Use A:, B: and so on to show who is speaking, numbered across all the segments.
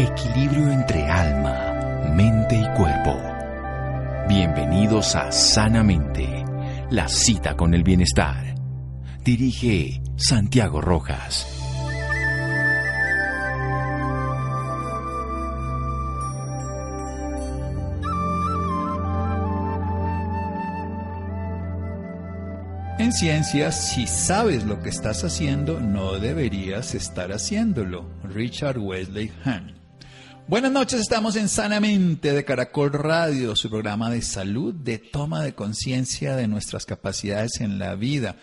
A: Equilibrio entre alma, mente y cuerpo. Bienvenidos a Sanamente, la cita con el bienestar. Dirige Santiago Rojas.
B: En ciencia, si sabes lo que estás haciendo, no deberías estar haciéndolo. Richard Wesley Hahn. Buenas noches, estamos en Sanamente de Caracol Radio, su programa de salud, de toma de conciencia de nuestras capacidades en la vida.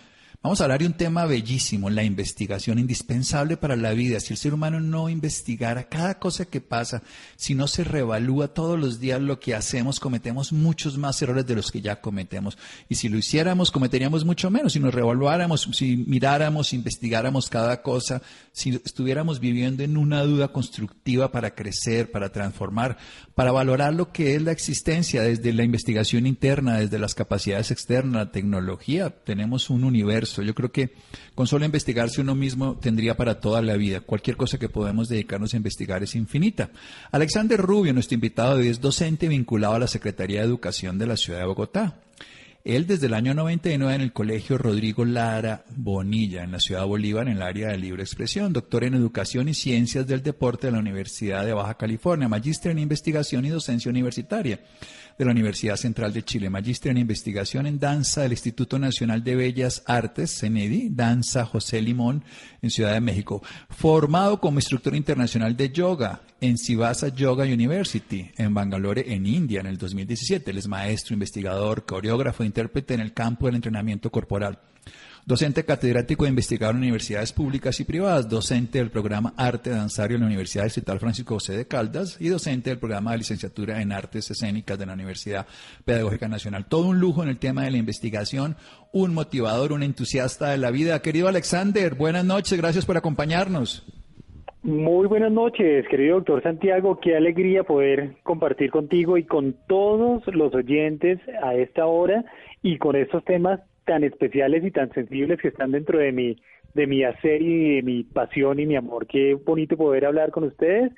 B: Vamos a hablar de un tema bellísimo, la investigación indispensable para la vida. Si el ser humano no investigara cada cosa que pasa, si no se revalúa todos los días lo que hacemos, cometemos muchos más errores de los que ya cometemos. Y si lo hiciéramos, cometeríamos mucho menos. Si nos revaluáramos, si miráramos, investigáramos cada cosa, si estuviéramos viviendo en una duda constructiva para crecer, para transformar, para valorar lo que es la existencia desde la investigación interna, desde las capacidades externas, la tecnología, tenemos un universo yo creo que con solo investigarse uno mismo tendría para toda la vida. Cualquier cosa que podemos dedicarnos a investigar es infinita. Alexander Rubio, nuestro invitado es docente vinculado a la Secretaría de Educación de la Ciudad de Bogotá. Él desde el año 99 en el Colegio Rodrigo Lara Bonilla, en la ciudad de Bolívar, en el área de libre expresión, doctor en Educación y Ciencias del Deporte de la Universidad de Baja California, magíster en Investigación y Docencia Universitaria de la Universidad Central de Chile, magíster en investigación en danza del Instituto Nacional de Bellas Artes, CENEDI, Danza José Limón, en Ciudad de México, formado como instructor internacional de yoga en Sivasa Yoga University, en Bangalore, en India, en el 2017. Él es maestro, investigador, coreógrafo e intérprete en el campo del entrenamiento corporal docente catedrático e investigador en universidades públicas y privadas, docente del programa Arte Danzario en la Universidad Estatal Francisco José de Caldas y docente del programa de licenciatura en Artes Escénicas de la Universidad Pedagógica Nacional. Todo un lujo en el tema de la investigación, un motivador, un entusiasta de la vida. Querido Alexander, buenas noches, gracias por acompañarnos.
C: Muy buenas noches, querido doctor Santiago. Qué alegría poder compartir contigo y con todos los oyentes a esta hora y con estos temas tan especiales y tan sensibles que están dentro de mi, de mi hacer y de mi pasión y mi amor. Qué bonito poder hablar con ustedes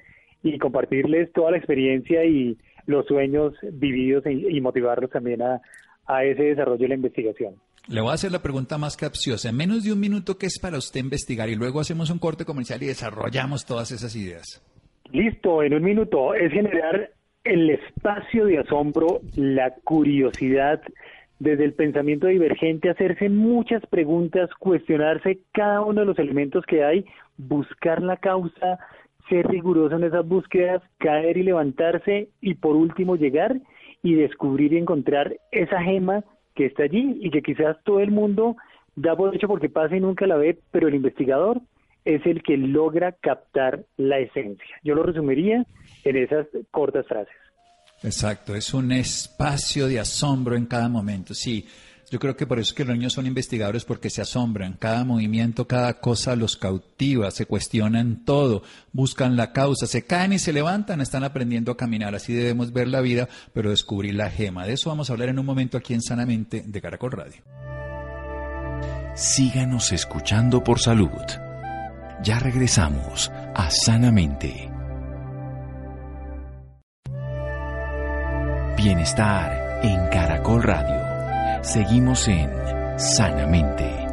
C: y compartirles toda la experiencia y los sueños vividos y, motivarlos también a, a ese desarrollo de la investigación.
B: Le voy a hacer la pregunta más capciosa. En menos de un minuto, ¿qué es para usted investigar? Y luego hacemos un corte comercial y desarrollamos todas esas ideas.
C: Listo, en un minuto. Es generar el espacio de asombro, la curiosidad, desde el pensamiento divergente, hacerse muchas preguntas, cuestionarse cada uno de los elementos que hay, buscar la causa, ser riguroso en esas búsquedas, caer y levantarse y por último llegar y descubrir y encontrar esa gema que está allí y que quizás todo el mundo da por hecho porque pasa y nunca la ve, pero el investigador es el que logra captar la esencia. Yo lo resumiría en esas cortas frases.
B: Exacto, es un espacio de asombro en cada momento. Sí, yo creo que por eso es que los niños son investigadores porque se asombran. Cada movimiento, cada cosa los cautiva, se cuestionan todo, buscan la causa, se caen y se levantan, están aprendiendo a caminar. Así debemos ver la vida, pero descubrir la gema. De eso vamos a hablar en un momento aquí en Sanamente de Caracol Radio.
A: Síganos escuchando por salud. Ya regresamos a Sanamente. Bienestar en Caracol Radio. Seguimos en Sanamente.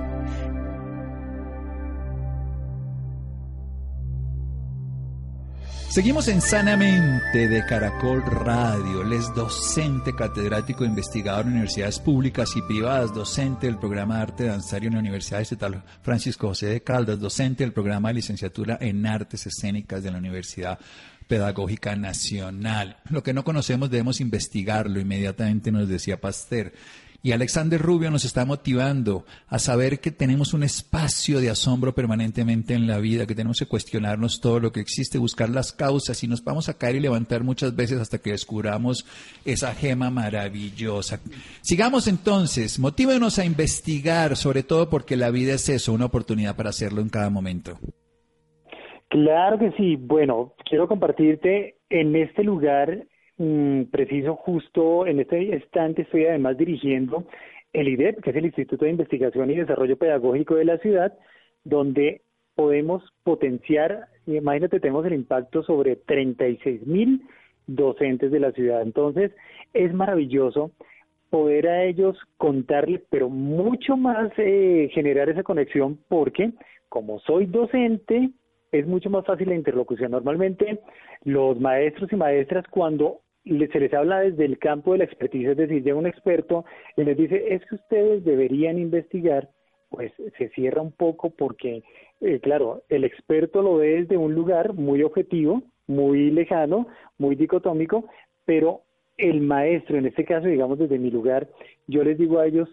B: Seguimos en Sanamente de Caracol Radio. Él es docente, catedrático, investigador en universidades públicas y privadas, docente del programa de arte danzario en la Universidad Estatal Francisco José de Caldas, docente del programa de licenciatura en artes escénicas de la Universidad Pedagógica Nacional. Lo que no conocemos debemos investigarlo, inmediatamente nos decía Pasteur. Y Alexander Rubio nos está motivando a saber que tenemos un espacio de asombro permanentemente en la vida, que tenemos que cuestionarnos todo lo que existe, buscar las causas y nos vamos a caer y levantar muchas veces hasta que descubramos esa gema maravillosa. Sigamos entonces, motívenos a investigar, sobre todo porque la vida es eso, una oportunidad para hacerlo en cada momento.
C: Claro que sí. Bueno, quiero compartirte en este lugar mm, preciso, justo en este instante estoy además dirigiendo el IDEP, que es el Instituto de Investigación y Desarrollo Pedagógico de la ciudad, donde podemos potenciar, imagínate, tenemos el impacto sobre 36 mil docentes de la ciudad. Entonces, es maravilloso poder a ellos contarles, pero mucho más eh, generar esa conexión porque como soy docente, es mucho más fácil la interlocución. Normalmente los maestros y maestras cuando se les habla desde el campo de la expertise, es decir, llega un experto y les dice, es que ustedes deberían investigar, pues se cierra un poco porque, eh, claro, el experto lo ve desde un lugar muy objetivo, muy lejano, muy dicotómico, pero el maestro, en este caso, digamos desde mi lugar, yo les digo a ellos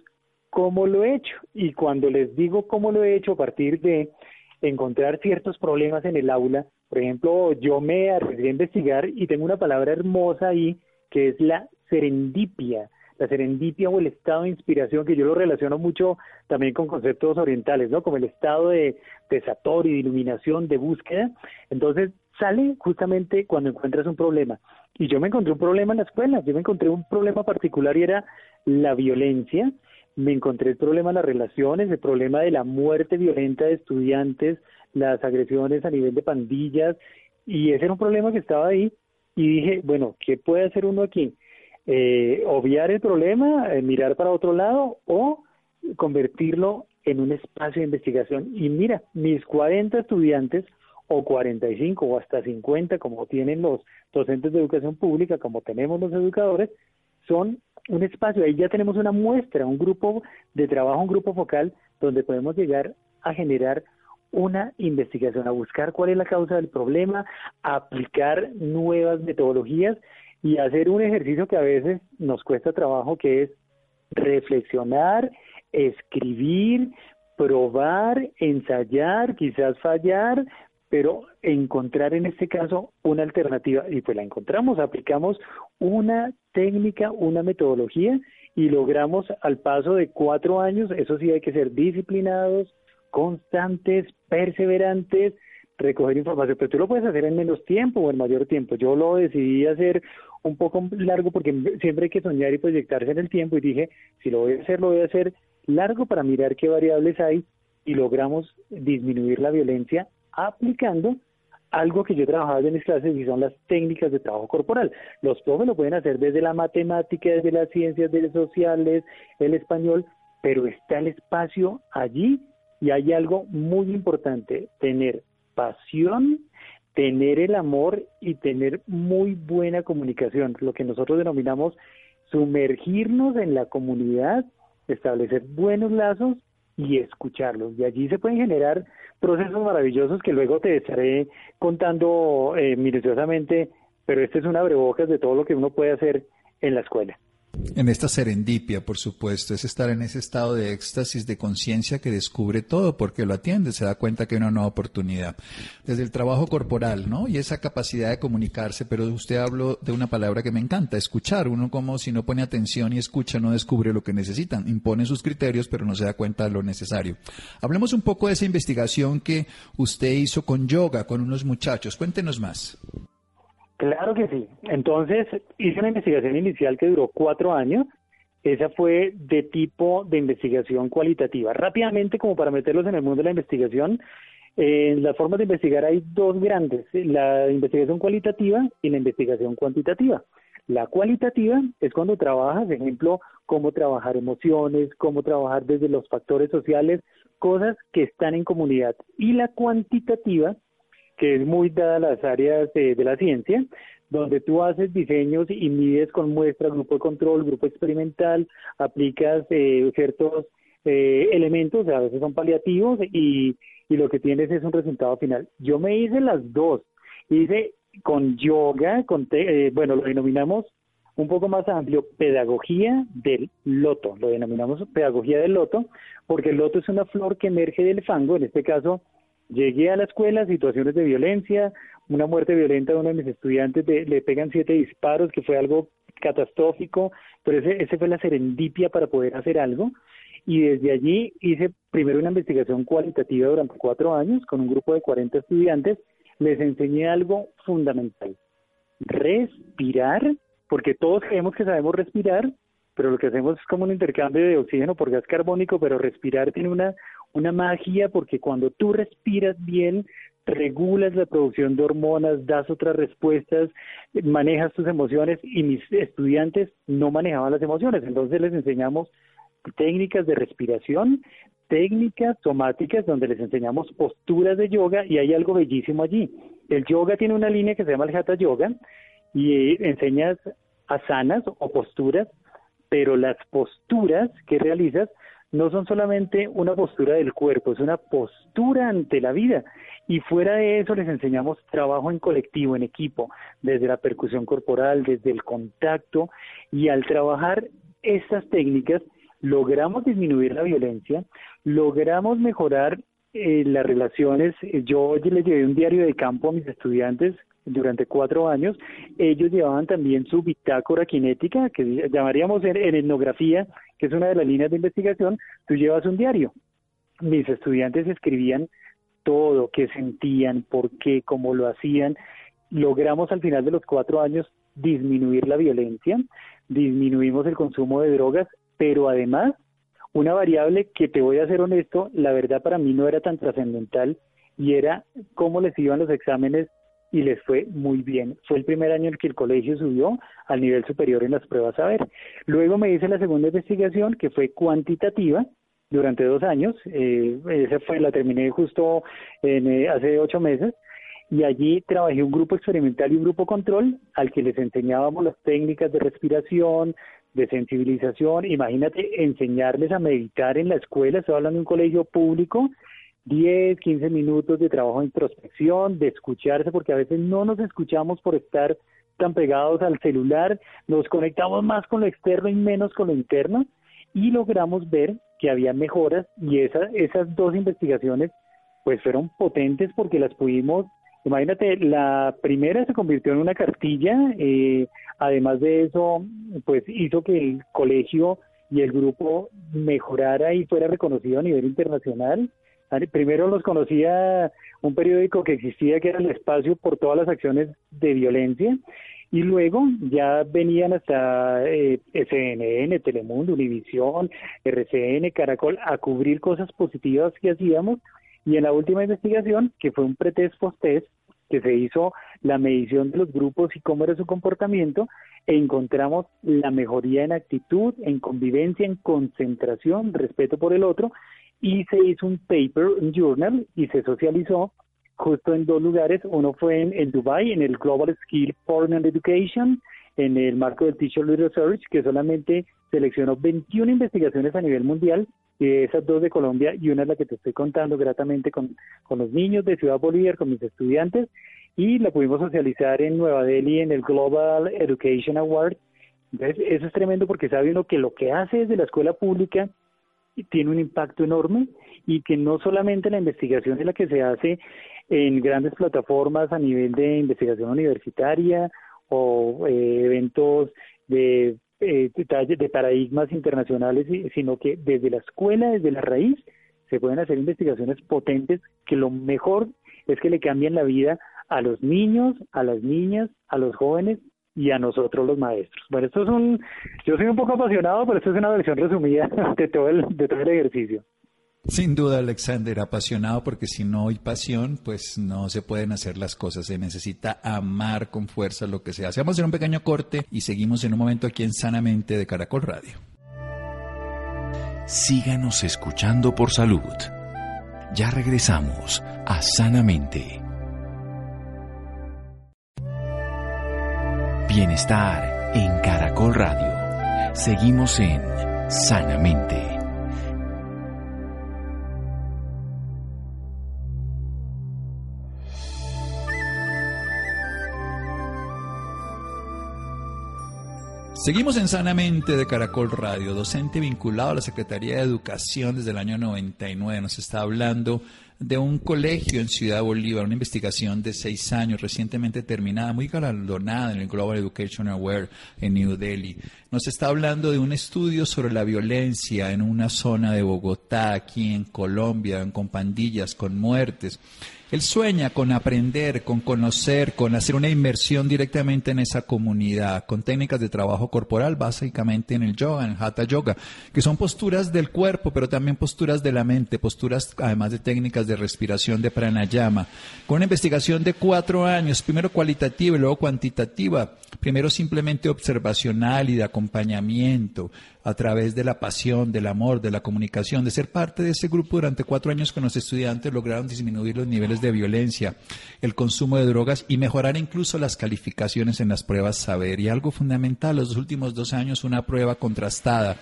C: cómo lo he hecho. Y cuando les digo cómo lo he hecho a partir de encontrar ciertos problemas en el aula, por ejemplo, yo me arriesgué a investigar y tengo una palabra hermosa ahí que es la serendipia la serendipia o el estado de inspiración, que yo lo relaciono mucho también con conceptos orientales, ¿no? Como el estado de, de y de iluminación, de búsqueda. Entonces, sale justamente cuando encuentras un problema. Y yo me encontré un problema en la escuela, yo me encontré un problema particular y era la violencia, me encontré el problema de las relaciones, el problema de la muerte violenta de estudiantes, las agresiones a nivel de pandillas, y ese era un problema que estaba ahí, y dije, bueno, ¿qué puede hacer uno aquí? Eh, obviar el problema, eh, mirar para otro lado o convertirlo en un espacio de investigación. Y mira, mis 40 estudiantes o 45 o hasta 50 como tienen los docentes de educación pública, como tenemos los educadores, son un espacio, ahí ya tenemos una muestra, un grupo de trabajo, un grupo focal donde podemos llegar a generar una investigación, a buscar cuál es la causa del problema, a aplicar nuevas metodologías y hacer un ejercicio que a veces nos cuesta trabajo, que es reflexionar, escribir, probar, ensayar, quizás fallar, pero encontrar en este caso una alternativa y pues la encontramos, aplicamos una técnica, una metodología y logramos al paso de cuatro años, eso sí hay que ser disciplinados, constantes, perseverantes, recoger información, pero tú lo puedes hacer en menos tiempo o en mayor tiempo. Yo lo decidí hacer un poco largo porque siempre hay que soñar y proyectarse en el tiempo y dije, si lo voy a hacer, lo voy a hacer largo para mirar qué variables hay y logramos disminuir la violencia aplicando algo que yo trabajaba en mis clases y son las técnicas de trabajo corporal. Los profes lo pueden hacer desde la matemática, desde las ciencias, desde sociales, el español, pero está el espacio allí y hay algo muy importante, tener pasión, tener el amor y tener muy buena comunicación, lo que nosotros denominamos sumergirnos en la comunidad, establecer buenos lazos y escucharlos. Y allí se pueden generar procesos maravillosos que luego te estaré contando eh, minuciosamente, pero este es una abrebocas de todo lo que uno puede hacer en la escuela.
B: En esta serendipia, por supuesto, es estar en ese estado de éxtasis, de conciencia que descubre todo porque lo atiende, se da cuenta que hay una nueva oportunidad. Desde el trabajo corporal, ¿no? Y esa capacidad de comunicarse, pero usted habló de una palabra que me encanta, escuchar. Uno como si no pone atención y escucha, no descubre lo que necesitan. Impone sus criterios, pero no se da cuenta de lo necesario. Hablemos un poco de esa investigación que usted hizo con yoga, con unos muchachos. Cuéntenos más.
C: Claro que sí. Entonces hice una investigación inicial que duró cuatro años. Esa fue de tipo de investigación cualitativa. Rápidamente, como para meterlos en el mundo de la investigación, en las formas de investigar hay dos grandes, la investigación cualitativa y la investigación cuantitativa. La cualitativa es cuando trabajas, ejemplo, cómo trabajar emociones, cómo trabajar desde los factores sociales, cosas que están en comunidad. Y la cuantitativa que es muy dada las áreas de, la ciencia, donde tú haces diseños y mides con muestras, grupo de control, grupo experimental, aplicas eh, ciertos eh, elementos, a veces son paliativos, y, y lo que tienes es un resultado final. Yo me hice las dos, hice con yoga, con eh, bueno, lo denominamos un poco más amplio, pedagogía del loto, lo denominamos pedagogía del loto, porque el loto es una flor que emerge del fango, en este caso Llegué a la escuela, situaciones de violencia, una muerte violenta de uno de mis estudiantes, le pegan siete disparos, que fue algo catastrófico, pero ese, ese fue la serendipia para poder hacer algo. Y desde allí hice primero una investigación cualitativa durante cuatro años con un grupo de 40 estudiantes. Les enseñé algo fundamental, respirar, porque todos creemos que sabemos respirar, pero lo que hacemos es como un intercambio de oxígeno por gas carbónico, pero respirar tiene una, una magia porque cuando tú respiras bien, regulas la producción de hormonas, das otras respuestas, manejas tus emociones y mis estudiantes no manejaban las emociones. Entonces les enseñamos técnicas de respiración, técnicas somáticas donde les enseñamos posturas de yoga y hay algo bellísimo allí. El yoga tiene una línea que se llama el Hatha Yoga y enseñas asanas o posturas, pero las posturas que realizas no son solamente una postura del cuerpo, es una postura ante la vida. Y fuera de eso les enseñamos trabajo en colectivo, en equipo, desde la percusión corporal, desde el contacto. Y al trabajar estas técnicas, logramos disminuir la violencia, logramos mejorar eh, las relaciones. Yo les llevé un diario de campo a mis estudiantes durante cuatro años. Ellos llevaban también su bitácora cinética, que llamaríamos en, etnografía, que es una de las líneas de investigación. Tú llevas un diario. Mis estudiantes escribían todo, qué sentían, por qué, cómo lo hacían. Logramos al final de los cuatro años disminuir la violencia, disminuimos el consumo de drogas, pero además una variable que te voy a ser honesto, la verdad para mí no era tan trascendental y era cómo les iban los exámenes y les fue muy bien. Fue el primer año en que el colegio subió al nivel superior en las pruebas a ver. Luego me hice la segunda investigación que fue cuantitativa durante dos años. Eh, esa fue la terminé justo en, eh, hace ocho meses y allí trabajé un grupo experimental y un grupo control al que les enseñábamos las técnicas de respiración, de sensibilización. Imagínate enseñarles a meditar en la escuela, estoy hablando de un colegio público 10, 15 minutos de trabajo de introspección, de escucharse, porque a veces no nos escuchamos por estar tan pegados al celular, nos conectamos más con lo externo y menos con lo interno y logramos ver que había mejoras y esa, esas dos investigaciones pues fueron potentes porque las pudimos, imagínate, la primera se convirtió en una cartilla, eh, además de eso pues hizo que el colegio y el grupo mejorara y fuera reconocido a nivel internacional Primero los conocía un periódico que existía que era el espacio por todas las acciones de violencia y luego ya venían hasta eh, CNN, Telemundo, Univisión, RCN, Caracol a cubrir cosas positivas que hacíamos y en la última investigación, que fue un pretest post-test, que se hizo la medición de los grupos y cómo era su comportamiento, encontramos la mejoría en actitud, en convivencia, en concentración, respeto por el otro, y se hizo un paper, un journal, y se socializó justo en dos lugares. Uno fue en, en Dubai, en el Global Skill Foreign Education, en el marco del Teacher Research, que solamente seleccionó 21 investigaciones a nivel mundial, y esas dos de Colombia, y una es la que te estoy contando gratamente con, con los niños de Ciudad Bolívar, con mis estudiantes, y la pudimos socializar en Nueva Delhi en el Global Education Award. Entonces, eso es tremendo porque sabe uno que lo que hace desde la escuela pública tiene un impacto enorme y que no solamente la investigación es la que se hace en grandes plataformas a nivel de investigación universitaria o eh, eventos de, eh, de paradigmas internacionales, sino que desde la escuela, desde la raíz, se pueden hacer investigaciones potentes que lo mejor es que le cambien la vida a los niños, a las niñas, a los jóvenes y a nosotros los maestros. Bueno, esto es un, yo soy un poco apasionado, pero esto es una versión resumida de todo el, de todo el ejercicio.
B: Sin duda, Alexander, apasionado porque si no hay pasión, pues no se pueden hacer las cosas. Se necesita amar con fuerza lo que se hace. Vamos a hacer un pequeño corte y seguimos en un momento aquí en Sanamente de Caracol Radio.
A: Síganos escuchando por salud. Ya regresamos a Sanamente. Bienestar en Caracol Radio. Seguimos en Sanamente.
B: Seguimos en Sanamente de Caracol Radio, docente vinculado a la Secretaría de Educación desde el año 99. Nos está hablando de un colegio en Ciudad Bolívar, una investigación de seis años recientemente terminada, muy galardonada en el Global Education Award en New Delhi. Nos está hablando de un estudio sobre la violencia en una zona de Bogotá, aquí en Colombia, con pandillas, con muertes. Él sueña con aprender, con conocer, con hacer una inmersión directamente en esa comunidad, con técnicas de trabajo corporal, básicamente en el yoga, en el hatha yoga, que son posturas del cuerpo, pero también posturas de la mente, posturas además de técnicas de respiración de pranayama, con una investigación de cuatro años, primero cualitativa y luego cuantitativa, primero simplemente observacional y de acompañamiento, a través de la pasión, del amor, de la comunicación, de ser parte de ese grupo durante cuatro años con los estudiantes lograron disminuir los niveles de violencia, el consumo de drogas y mejorar incluso las calificaciones en las pruebas saber. Y algo fundamental, los últimos dos años una prueba contrastada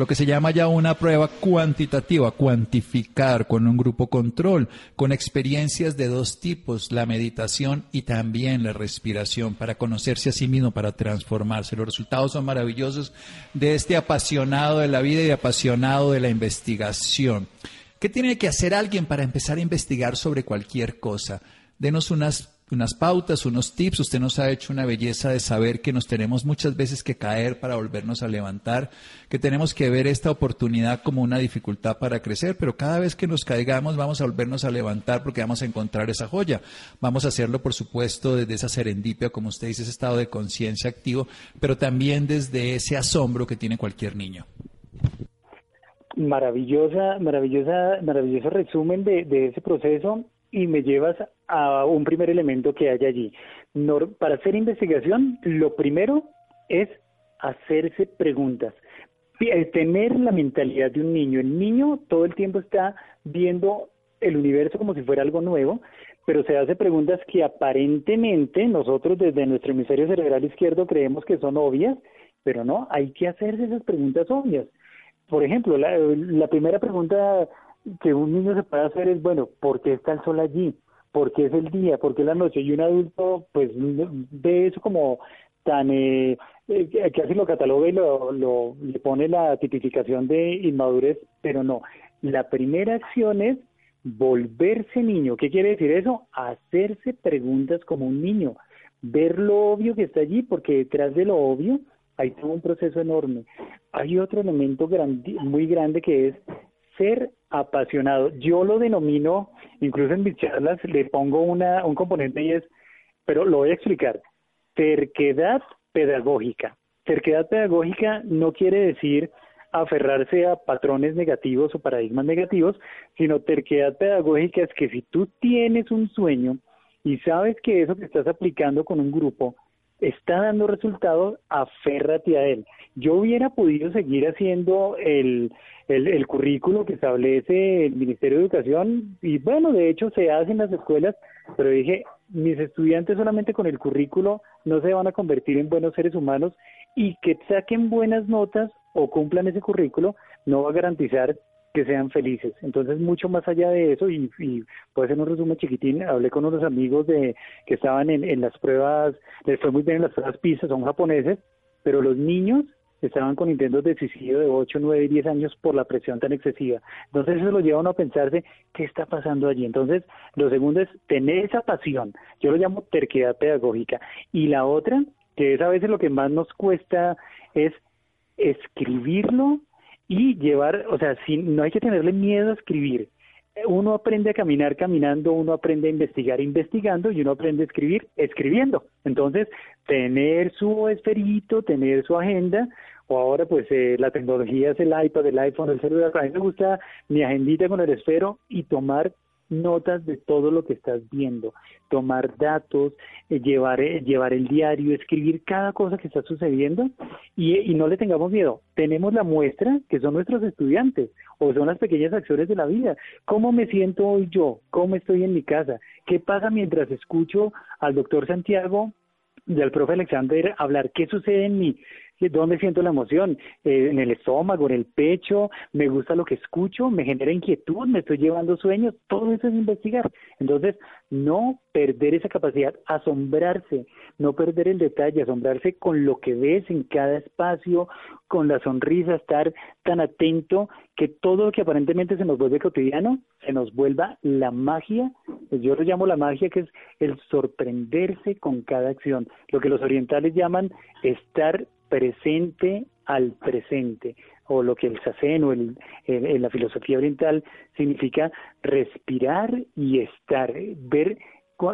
B: lo que se llama ya una prueba cuantitativa, cuantificar con un grupo control, con experiencias de dos tipos, la meditación y también la respiración, para conocerse a sí mismo, para transformarse. Los resultados son maravillosos de este apasionado de la vida y apasionado de la investigación. ¿Qué tiene que hacer alguien para empezar a investigar sobre cualquier cosa? Denos unas unas pautas, unos tips. Usted nos ha hecho una belleza de saber que nos tenemos muchas veces que caer para volvernos a levantar, que tenemos que ver esta oportunidad como una dificultad para crecer, pero cada vez que nos caigamos vamos a volvernos a levantar porque vamos a encontrar esa joya. Vamos a hacerlo, por supuesto, desde esa serendipia, como usted dice, ese estado de conciencia activo, pero también desde ese asombro que tiene cualquier niño.
C: Maravillosa, maravillosa, maravilloso resumen de, de ese proceso y me llevas a un primer elemento que hay allí. para hacer investigación, lo primero es hacerse preguntas, eh, tener la mentalidad de un niño. El niño todo el tiempo está viendo el universo como si fuera algo nuevo, pero se hace preguntas que aparentemente nosotros desde nuestro hemisferio cerebral izquierdo creemos que son obvias, pero no, hay que hacerse esas preguntas obvias. Por ejemplo, la primera pregunta que un niño se puede hacer es, bueno, ¿por qué está el sol allí? ¿Por qué es el día? ¿Por qué es la noche? Y un adulto, pues, ve eso como tan, eh, eh que así lo cataloga y lo, lo, le pone la tipificación de inmadurez, pero no. La primera acción es volverse niño. ¿Qué quiere decir eso? Hacerse preguntas como un niño, ver lo obvio que está allí, porque detrás de lo obvio hay todo un proceso enorme. Hay otro elemento muy grande que es ser apasionado. Yo lo denomino, incluso en mis charlas, le pongo una, un componente y es, pero lo voy a explicar, terquedad pedagógica. Terquedad pedagógica no quiere decir aferrarse a patrones negativos o paradigmas negativos, sino terquedad pedagógica es que si tú tienes un sueño y sabes que eso que estás aplicando con un grupo está dando resultados, aférrate a él. Yo hubiera podido seguir haciendo el, el, currículo que establece el Ministerio de Educación y bueno, de hecho se hace en las escuelas, pero dije, mis estudiantes solamente con el currículo no se van a convertir en buenos seres humanos y que saquen buenas notas o cumplan ese currículo no va a garantizar que sean felices. Entonces, mucho más allá de eso, y, y puede ser un resumen chiquitín, hablé con unos amigos de que estaban en, en las pruebas, les fue muy bien en las pruebas PISA, son japoneses, pero los niños estaban con intentos de suicidio de 8, 9 y 10 años por la presión tan excesiva. Entonces eso lo lleva a uno a pensarse qué está pasando allí. Entonces, lo segundo es tener esa pasión, yo lo llamo terquedad pedagógica. Y la otra, que es a veces lo que más nos cuesta, es escribirlo y llevar, o sea, si, no hay que tenerle miedo a escribir. Uno aprende a caminar caminando, uno aprende a investigar investigando y uno aprende a escribir escribiendo. Entonces, tener su esferito, tener su agenda, o ahora pues eh, la tecnología es el iPad, el iPhone, el celular. A mí me gusta mi agendita con el esfero y tomar notas de todo lo que estás viendo, tomar datos, eh, llevar, eh, llevar el diario, escribir cada cosa que está sucediendo y, no le tengamos miedo. Tenemos la muestra que son nuestros estudiantes o son las pequeñas acciones de la vida. ¿Cómo me siento hoy yo? ¿Cómo estoy en mi casa? ¿Qué pasa mientras escucho al doctor Santiago y al profe Alexander hablar? ¿Qué sucede en mí? ¿Dónde siento la emoción? Eh, ¿En el estómago, en el pecho? ¿Me gusta lo que escucho? ¿Me genera inquietud? ¿Me estoy llevando sueños? Todo eso es investigar. Entonces, no perder esa capacidad, asombrarse, no perder el detalle, asombrarse con lo que ves en cada espacio, con la sonrisa, estar tan atento que todo lo que aparentemente se nos vuelve cotidiano, se nos vuelva la magia, yo lo llamo la magia, que es el sorprenderse con cada acción, lo que los orientales llaman estar presente al presente. o lo que el sasen o el, en la filosofía oriental significa respirar y estar, ver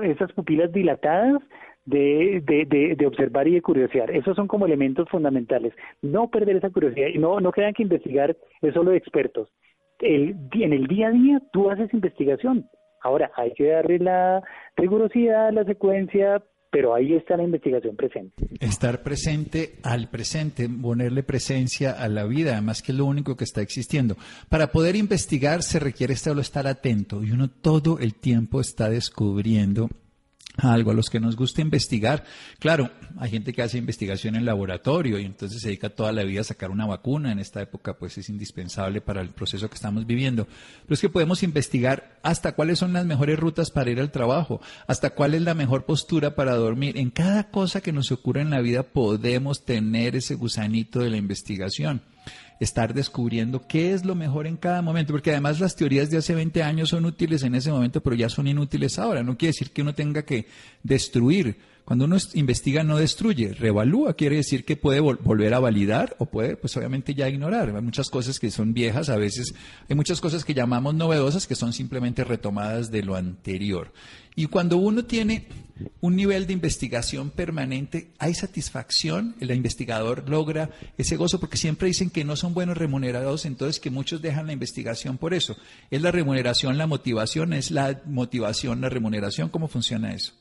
C: esas pupilas dilatadas de, de, de, observar y de curiosear. Esos son como elementos fundamentales. No perder esa curiosidad y no, no crean que investigar es solo de expertos. El, en el día a día tú haces investigación. Ahora, hay que darle la rigurosidad, la secuencia, pero ahí está la investigación presente.
B: Estar presente al presente, ponerle presencia a la vida, además que lo único que está existiendo. Para poder investigar se requiere solo estar atento y uno todo el tiempo está descubriendo algo a los que nos gusta investigar. Claro, hay gente que hace investigación en laboratorio y entonces se dedica toda la vida a sacar una vacuna. En esta época, pues es indispensable para el proceso que estamos viviendo. Pero es que podemos investigar hasta cuáles son las mejores rutas para ir al trabajo, hasta cuál es la mejor postura para dormir. En cada cosa que nos ocurre en la vida podemos tener ese gusanito de la investigación estar descubriendo qué es lo mejor en cada momento, porque además las teorías de hace 20 años son útiles en ese momento, pero ya son inútiles ahora. No quiere decir que uno tenga que destruir cuando uno investiga no destruye, revalúa, quiere decir que puede volver a validar o puede, pues obviamente ya ignorar. Hay muchas cosas que son viejas, a veces hay muchas cosas que llamamos novedosas que son simplemente retomadas de lo anterior. Y cuando uno tiene un nivel de investigación permanente, hay satisfacción, el investigador logra ese gozo, porque siempre dicen que no son buenos remunerados, entonces que muchos dejan la investigación por eso. ¿Es la remuneración la motivación? ¿Es la motivación la remuneración? ¿Cómo funciona eso?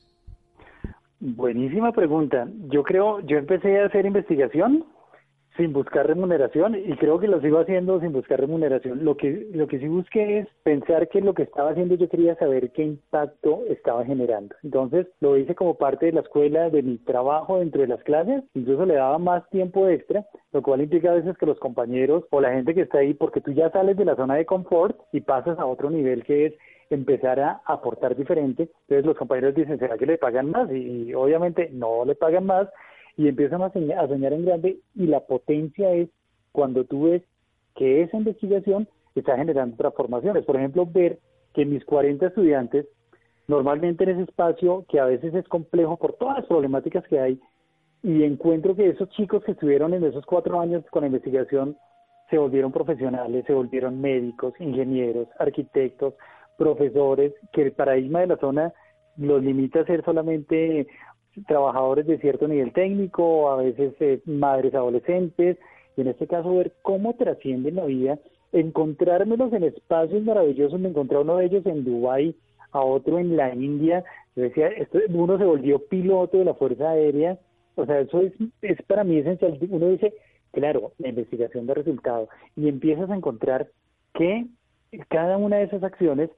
C: Buenísima pregunta. Yo creo, yo empecé a hacer investigación sin buscar remuneración y creo que lo sigo haciendo sin buscar remuneración. Lo que lo que sí busqué es pensar que lo que estaba haciendo yo quería saber qué impacto estaba generando. Entonces lo hice como parte de la escuela, de mi trabajo dentro de las clases, incluso le daba más tiempo extra, lo cual implica a veces que los compañeros o la gente que está ahí, porque tú ya sales de la zona de confort y pasas a otro nivel que es empezar a aportar diferente. Entonces los compañeros dicen, ¿será que le pagan más? Y, obviamente no le pagan más y empiezan a soñar, en grande y la potencia es cuando tú ves que esa investigación está generando transformaciones. Por ejemplo, ver que mis 40 estudiantes, normalmente en ese espacio que a veces es complejo por todas las problemáticas que hay, y encuentro que esos chicos que estuvieron en esos cuatro años con la investigación se volvieron profesionales, se volvieron médicos, ingenieros, arquitectos, profesores, que el paradigma de la zona los limita a ser solamente trabajadores de cierto nivel técnico, a veces eh, madres adolescentes, y en este caso ver cómo trascienden la vida, encontrármelos en espacios maravillosos, me encontré uno de ellos en Dubái, a otro en la India, yo decía, esto, uno se volvió piloto de la Fuerza Aérea, o sea, eso es, es para mí esencial, uno dice, claro, la investigación de resultados, y empiezas a encontrar que cada una de esas acciones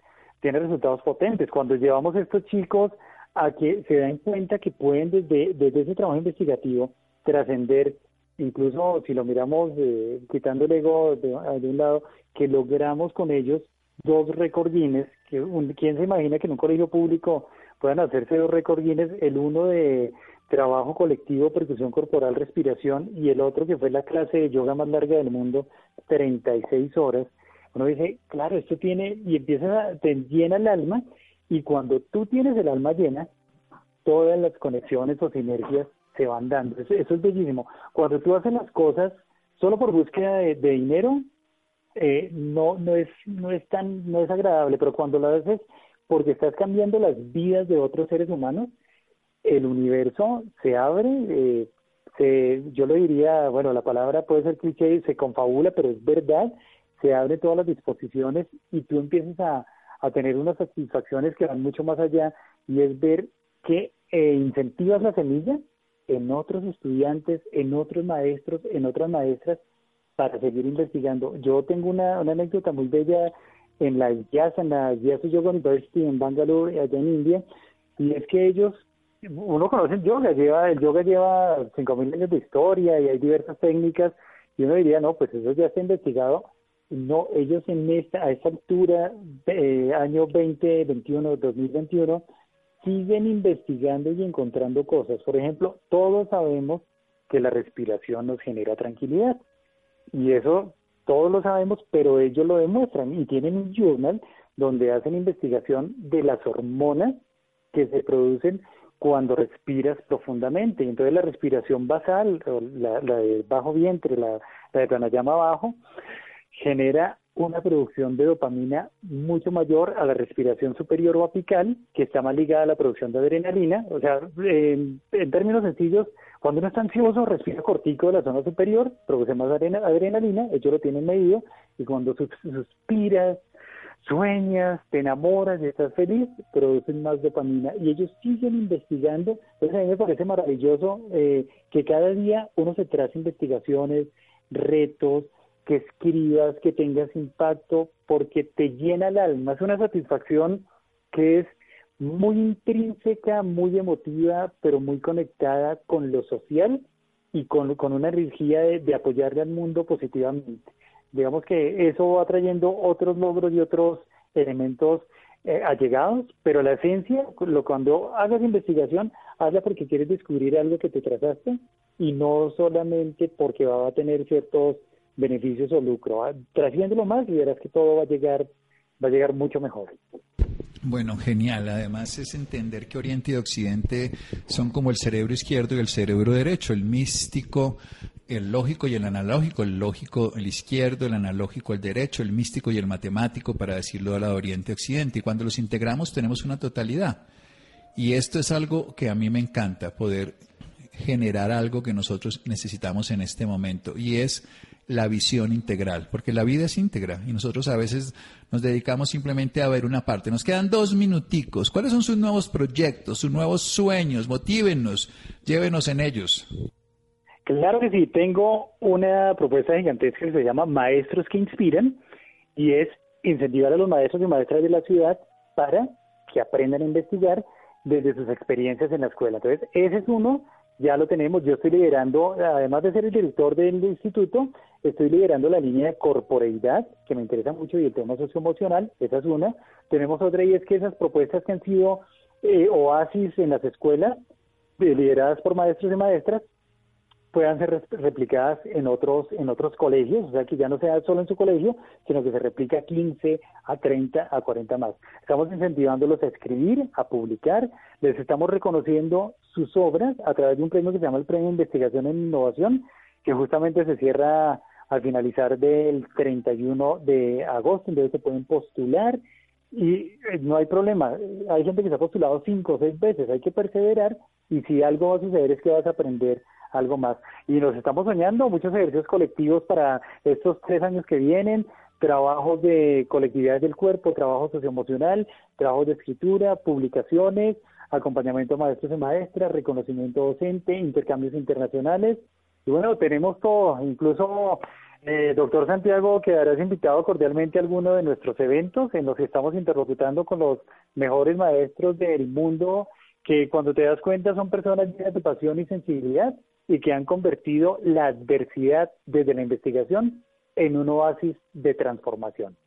C: tiene resultados potentes. Cuando llevamos a estos chicos a que se den cuenta que pueden desde, desde ese trabajo investigativo trascender, incluso si lo miramos eh, quitando el ego de, un lado, que logramos con ellos dos récord Guinness, que ¿quién se imagina que en un colegio público puedan hacerse dos récord Guinness, el uno de trabajo colectivo, percusión corporal, respiración, y el otro que fue la clase de yoga más larga del mundo, 36 horas, uno dice, claro, esto tiene, y empieza a, te llena el alma, y cuando tú tienes el alma llena, todas las conexiones o sinergias se van dando. Eso, es bellísimo. Cuando tú haces las cosas solo por búsqueda de, dinero, eh, no, no, es, no, es tan, no es agradable, pero cuando lo haces porque estás cambiando las vidas de otros seres humanos, el universo se abre, eh, se, yo lo diría, bueno, la palabra puede ser cliché, se confabula, pero es verdad, se abren todas las disposiciones y tú empiezas a, tener unas satisfacciones que van mucho más allá y es ver que eh, incentivas la semilla en otros estudiantes, en otros maestros, en otras maestras para seguir investigando. Yo tengo una, anécdota muy bella en la IAS, en la IAS Yoga University en Bangalore, allá en India, y es que ellos, uno conoce el yoga, lleva, el yoga lleva 5.000 años de historia y hay diversas técnicas, y uno diría, no, pues eso ya está investigado, no, ellos en esta, a esta altura, eh, año 2021, 2021, siguen investigando y encontrando cosas. Por ejemplo, todos sabemos que la respiración nos genera tranquilidad. Y eso todos lo sabemos, pero ellos lo demuestran y tienen un journal donde hacen investigación de las hormonas que se producen cuando respiras profundamente. Entonces la respiración basal, la, la de bajo vientre, la, la de pranayama abajo, genera una producción de dopamina mucho mayor a la respiración superior o apical, que está más ligada a la producción de adrenalina. O sea, en, términos sencillos, cuando uno está ansioso, respira cortico de la zona superior, produce más adrenalina, ellos lo tienen medido, y cuando suspiras, sueñas, te enamoras y estás feliz, producen más dopamina. Y ellos siguen investigando. Entonces a mí me parece maravilloso eh, que cada día uno se trace investigaciones, retos, que escribas, que tengas impacto, porque te llena el alma. Es una satisfacción que es muy intrínseca, muy emotiva, pero muy conectada con lo social y con, con una energía de, de apoyarle al mundo positivamente. Digamos que eso va trayendo otros logros y otros elementos eh, allegados, pero la esencia, lo, cuando hagas investigación, hazla porque quieres descubrir algo que te trazaste y no solamente porque va a tener ciertos beneficios o lucro. Trasciéndolo más y verás que todo va a llegar, va a llegar mucho mejor.
B: Bueno, genial. Además es entender que Oriente y Occidente son como el cerebro izquierdo y el cerebro derecho, el místico, el lógico y el analógico, el lógico el izquierdo, el analógico el derecho, el místico y el matemático, para decirlo a la Oriente y Occidente. Y cuando los integramos tenemos una totalidad. Y esto es algo que a mí me encanta, poder generar algo que nosotros necesitamos en este momento. Y es la visión integral, porque la vida es íntegra y nosotros a veces nos dedicamos simplemente a ver una parte. Nos quedan dos minuticos. ¿Cuáles son sus nuevos proyectos, sus nuevos sueños? Motívenos, llévenos en ellos.
C: Claro que sí, tengo una propuesta gigantesca que se llama Maestros que Inspiran y es incentivar a los maestros y maestras de la ciudad para que aprendan a investigar desde sus experiencias en la escuela. Entonces, ese es uno ya lo tenemos. Yo estoy liderando, además de ser el director del instituto, estoy liderando la línea de corporeidad, que me interesa mucho, y el tema socioemocional, esa es una. Tenemos otra y es que esas propuestas que han sido eh, oasis en las escuelas, eh, lideradas por maestros y maestras, puedan ser replicadas en otros en otros colegios, o sea que ya no sea solo en su colegio, sino que se replica a 15, a 30, a 40 más. Estamos incentivándolos a escribir, a publicar, les estamos reconociendo sus obras a través de un premio que se llama el Premio de Investigación en Innovación, que justamente se cierra al finalizar del 31 de agosto, entonces se pueden postular y eh, no hay problema. Hay gente que se ha postulado cinco o seis veces, hay que perseverar y si algo va a suceder es que vas a aprender algo más. Y nos estamos soñando muchos ejercicios colectivos para estos tres años que vienen, trabajos de colectividad del cuerpo, trabajo socioemocional, trabajos de escritura, publicaciones, acompañamiento a maestros y maestras, reconocimiento docente, intercambios internacionales. Y bueno, tenemos todo, incluso eh, doctor Santiago, quedarás invitado cordialmente a alguno de nuestros eventos en los que estamos interlocutando con los mejores maestros del mundo, que cuando te das cuenta son personas llenas de pasión y sensibilidad y que han convertido la adversidad desde la investigación en un oasis de transformación.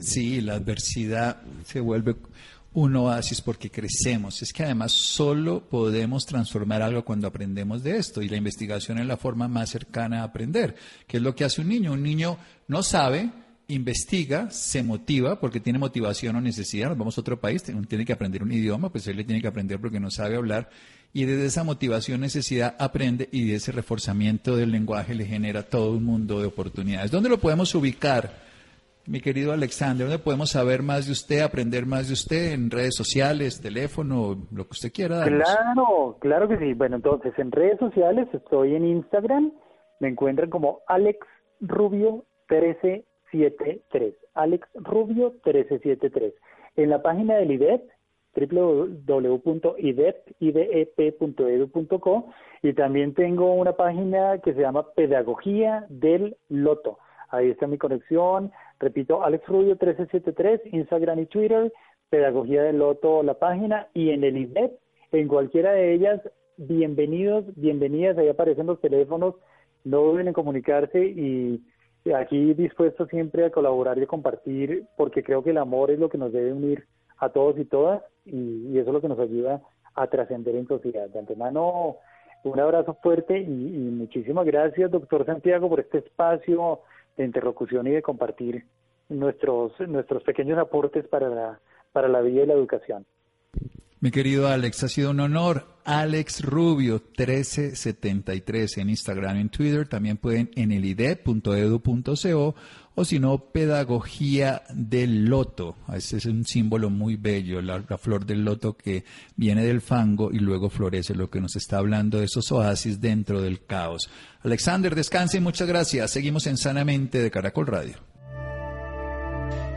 B: Sí, la adversidad se vuelve un oasis porque crecemos. Es que además solo podemos transformar algo cuando aprendemos de esto y la investigación es la forma más cercana a aprender, que es lo que hace un niño. Un niño no sabe, investiga, se motiva porque tiene motivación o necesidad. Nos vamos a otro país, tiene que aprender un idioma, pues él le tiene que aprender porque no sabe hablar y desde esa motivación, necesidad aprende y de ese reforzamiento del lenguaje le genera todo un mundo de oportunidades. ¿Dónde lo podemos ubicar? Mi querido Alexander, ¿dónde podemos saber más de usted, aprender más de usted en redes sociales, teléfono, lo que usted quiera?
C: Claro, claro que sí. Bueno, entonces en redes sociales estoy en Instagram, me encuentran como Alex Rubio 1373. Alex Rubio 1373. En la página del IDET www.idep.edu.co y también tengo una página que se llama Pedagogía del Loto. Ahí está mi conexión. Repito, Alex Rubio 1373, Instagram y Twitter, Pedagogía del Loto, la página, y en el IDEP, en cualquiera de ellas, bienvenidos, bienvenidas, ahí aparecen los teléfonos, no duden en comunicarse y aquí dispuesto siempre a colaborar y a compartir, porque creo que el amor es lo que nos debe unir a todos y todas y, eso es lo que nos ayuda a trascender en sociedad. De antemano, un abrazo fuerte y, muchísimas gracias, doctor Santiago, por este espacio de interlocución y de compartir nuestros, nuestros pequeños aportes para la, para la vida y la educación.
B: Mi querido Alex, ha sido un honor. Alex Rubio 1373 en Instagram y en Twitter. También pueden en elide.edu.co o si no, pedagogía del loto. Ese es un símbolo muy bello, la, la, flor del loto que viene del fango y luego florece, lo que nos está hablando de esos oasis dentro del caos. Alexander, descanse y muchas gracias. Seguimos en Sanamente de Caracol Radio.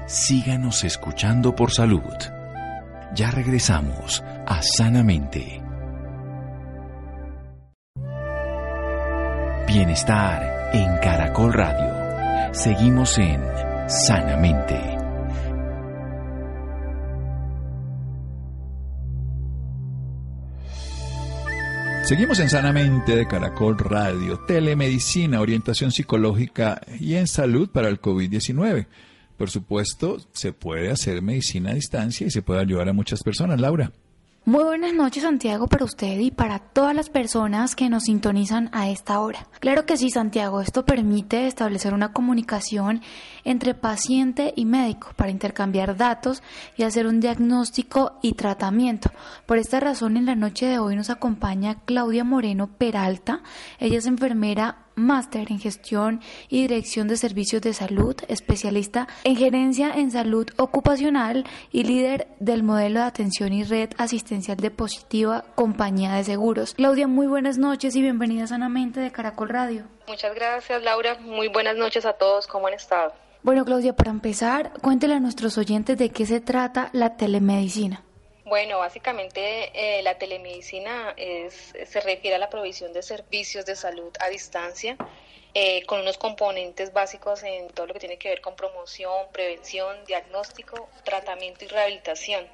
A: Síganos escuchando por salud. Ya regresamos a Sanamente. Bienestar en Caracol Radio. Seguimos en Sanamente.
B: Seguimos en Sanamente de Caracol Radio, telemedicina, orientación psicológica y en salud para el COVID-19. Por supuesto, se puede hacer medicina a distancia y se puede ayudar a muchas personas, Laura.
D: Muy buenas noches Santiago para usted y para todas las personas que nos sintonizan a esta hora. Claro que sí Santiago, esto permite establecer una comunicación entre paciente y médico para intercambiar datos y hacer un diagnóstico y tratamiento. Por esta razón en la noche de hoy nos acompaña Claudia Moreno Peralta, ella es enfermera máster en gestión y dirección de servicios de salud, especialista en gerencia en salud ocupacional y líder del modelo de atención y red asistencial de Positiva Compañía de Seguros. Claudia, muy buenas noches y bienvenida sanamente de Caracol Radio.
E: Muchas gracias, Laura. Muy buenas noches a todos. ¿Cómo han estado?
D: Bueno, Claudia, para empezar, cuéntele a nuestros oyentes de qué se trata la telemedicina.
E: Bueno, básicamente eh, la telemedicina es, se refiere a la provisión de servicios de salud a distancia eh, con unos componentes básicos en todo lo que tiene que ver con promoción, prevención, diagnóstico, tratamiento y rehabilitación,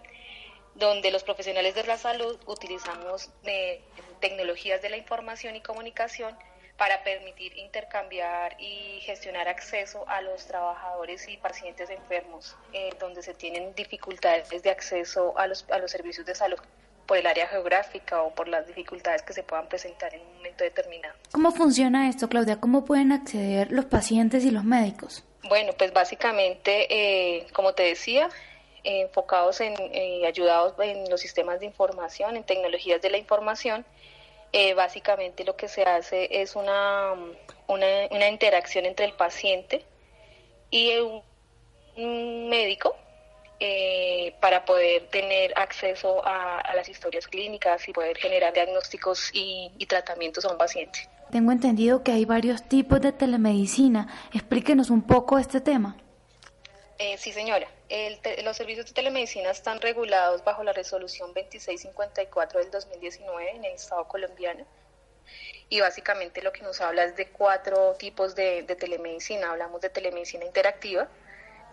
E: donde los profesionales de la salud utilizamos eh, tecnologías de la información y comunicación para permitir intercambiar y gestionar acceso a los trabajadores y pacientes enfermos, eh, donde se tienen dificultades de acceso a los, a los servicios de salud por el área geográfica o por las dificultades que se puedan presentar en un momento determinado.
D: ¿Cómo funciona esto, Claudia? ¿Cómo pueden acceder los pacientes y los médicos?
E: Bueno, pues básicamente, eh, como te decía, enfocados en, eh, ayudados en los sistemas de información, en tecnologías de la información, eh, básicamente lo que se hace es una, una, interacción entre el paciente y un, médico eh, para poder tener acceso a, las historias clínicas y poder generar diagnósticos y, tratamientos a un paciente.
D: Tengo entendido que hay varios tipos de telemedicina. Explíquenos un poco este tema.
E: Eh, sí, señora. los servicios de telemedicina están regulados bajo la resolución 2654 del 2019 en el Estado colombiano. Y básicamente lo que nos habla es de cuatro tipos de, telemedicina. Hablamos de telemedicina interactiva,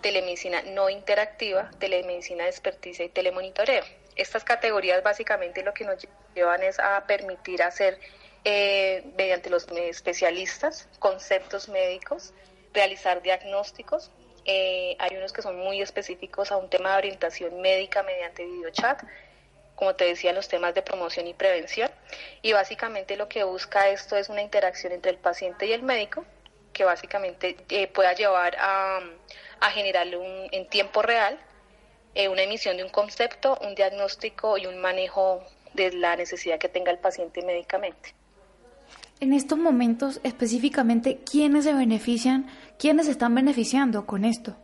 E: telemedicina no interactiva, telemedicina de experticia y telemonitoreo. Estas categorías básicamente lo que nos llevan es a permitir hacer eh, mediante los especialistas conceptos médicos, realizar diagnósticos, eh, hay unos que son muy específicos a un tema de orientación médica mediante videochat, como te decía, los temas de promoción y prevención. Y básicamente lo que busca esto es una interacción entre el paciente y el médico, que básicamente eh, pueda llevar a, a generar un, en tiempo real eh, una emisión de un concepto, un diagnóstico y un manejo de la necesidad que tenga el paciente médicamente.
D: En estos momentos, específicamente, ¿quiénes se benefician, quiénes están beneficiando con esto?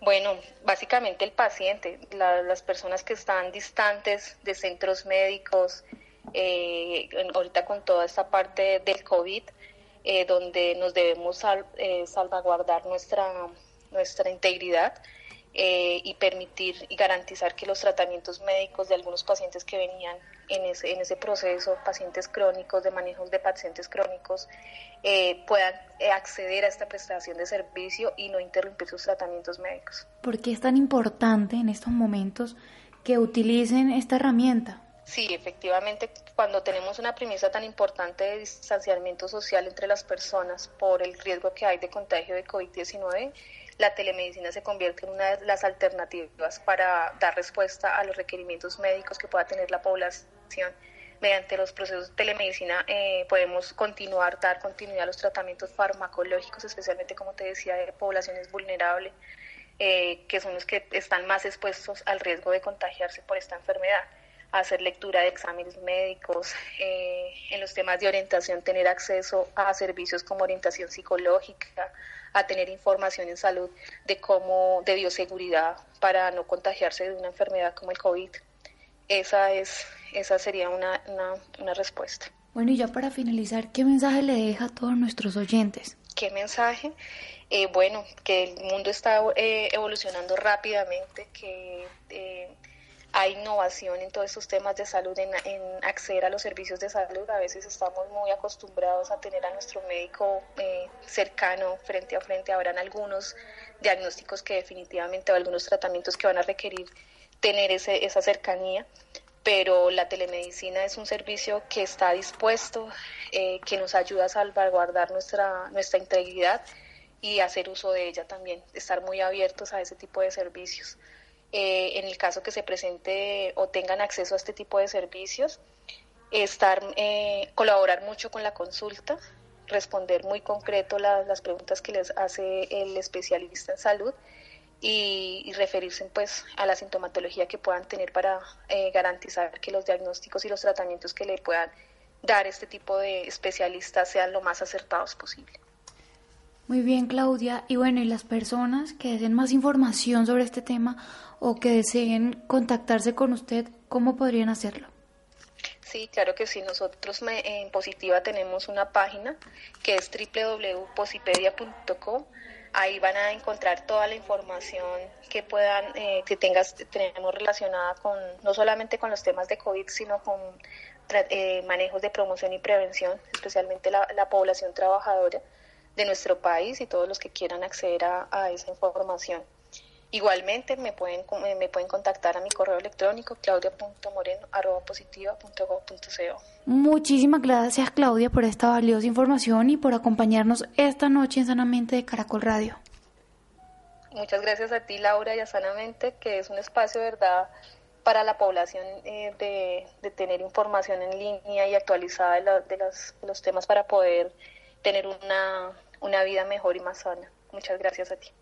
E: Bueno, básicamente el paciente, las personas que están distantes de centros médicos, eh, ahorita con toda esta parte del COVID, eh, donde nos debemos eh, salvaguardar nuestra, nuestra integridad, eh, y permitir y garantizar que los tratamientos médicos de algunos pacientes que venían en ese, en ese proceso, pacientes crónicos, de manejos de pacientes crónicos, eh, puedan eh, acceder a esta prestación de servicio y no interrumpir sus tratamientos médicos.
D: ¿Por qué es tan importante en estos momentos que utilicen esta herramienta?
E: Sí, efectivamente, cuando tenemos una premisa tan importante de distanciamiento social entre las personas por el riesgo que hay de contagio de COVID-19, la telemedicina se convierte en una de las alternativas para dar respuesta a los requerimientos médicos que pueda tener la población. Mediante los procesos de telemedicina eh, podemos continuar, dar continuidad a los tratamientos farmacológicos, especialmente, como te decía, de poblaciones vulnerables. eh, que son los que están más expuestos al riesgo de contagiarse por esta enfermedad. Hacer lectura de exámenes médicos, eh, en los temas de orientación, tener acceso a servicios como orientación psicológica, a tener información en salud de cómo, de bioseguridad para no contagiarse de una enfermedad como el COVID. Esa es, esa sería una, una, una respuesta.
D: Bueno, y ya para finalizar, ¿qué mensaje le deja a todos nuestros oyentes?
E: ¿Qué mensaje? Eh, bueno, que el mundo está eh, evolucionando rápidamente, que eh, hay innovación en todos estos temas de salud, en, acceder a los servicios de salud. A veces estamos muy acostumbrados a tener a nuestro médico cercano, frente a frente. Habrán algunos diagnósticos que definitivamente, o algunos tratamientos que van a requerir tener ese, esa cercanía pero la telemedicina es un servicio que está dispuesto, que nos ayuda a salvaguardar nuestra, nuestra integridad y hacer uso de ella también, estar muy abiertos a ese tipo de servicios. Eh, en el caso que se presente o tengan acceso a este tipo de servicios, estar, eh, colaborar mucho con la consulta, responder muy concreto las preguntas que les hace el especialista en salud y, referirse pues a la sintomatología que puedan tener para eh, garantizar que los diagnósticos y los tratamientos que le puedan dar este tipo de especialistas sean lo más acertados posible.
D: Muy bien, Claudia. Y bueno, y las personas que deseen más información sobre este tema o que deseen contactarse con usted, ¿cómo podrían hacerlo?
E: Sí, claro que sí. Nosotros en Positiva tenemos una página que es www.posipedia.com. Ahí van a encontrar toda la información que puedan, eh, que tengas, tenemos relacionada con, no solamente con los temas de COVID, sino con eh, manejos de promoción y prevención, especialmente la población trabajadora de nuestro país y todos los que quieran acceder a, esa información. Igualmente me pueden, me pueden contactar a mi correo electrónico claudia.moreno.positiva.gov.co.
D: Muchísimas gracias Claudia por esta valiosa información y por acompañarnos esta noche en Sanamente de Caracol Radio.
E: Muchas gracias a ti Laura y a Sanamente, que es un espacio verdad para la población eh, de, de, tener información en línea y actualizada de, de, los, de los temas para poder tener una, una vida mejor y más sana. Muchas gracias a ti.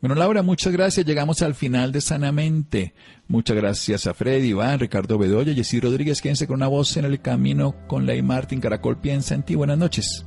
B: Bueno, Laura, muchas gracias. Llegamos al final de Sanamente. Muchas gracias a Freddy, Iván, Ricardo Bedoya, Jessy Rodríguez. Quédense con una voz en el camino con Ley Martín. Caracol piensa en ti. Buenas noches.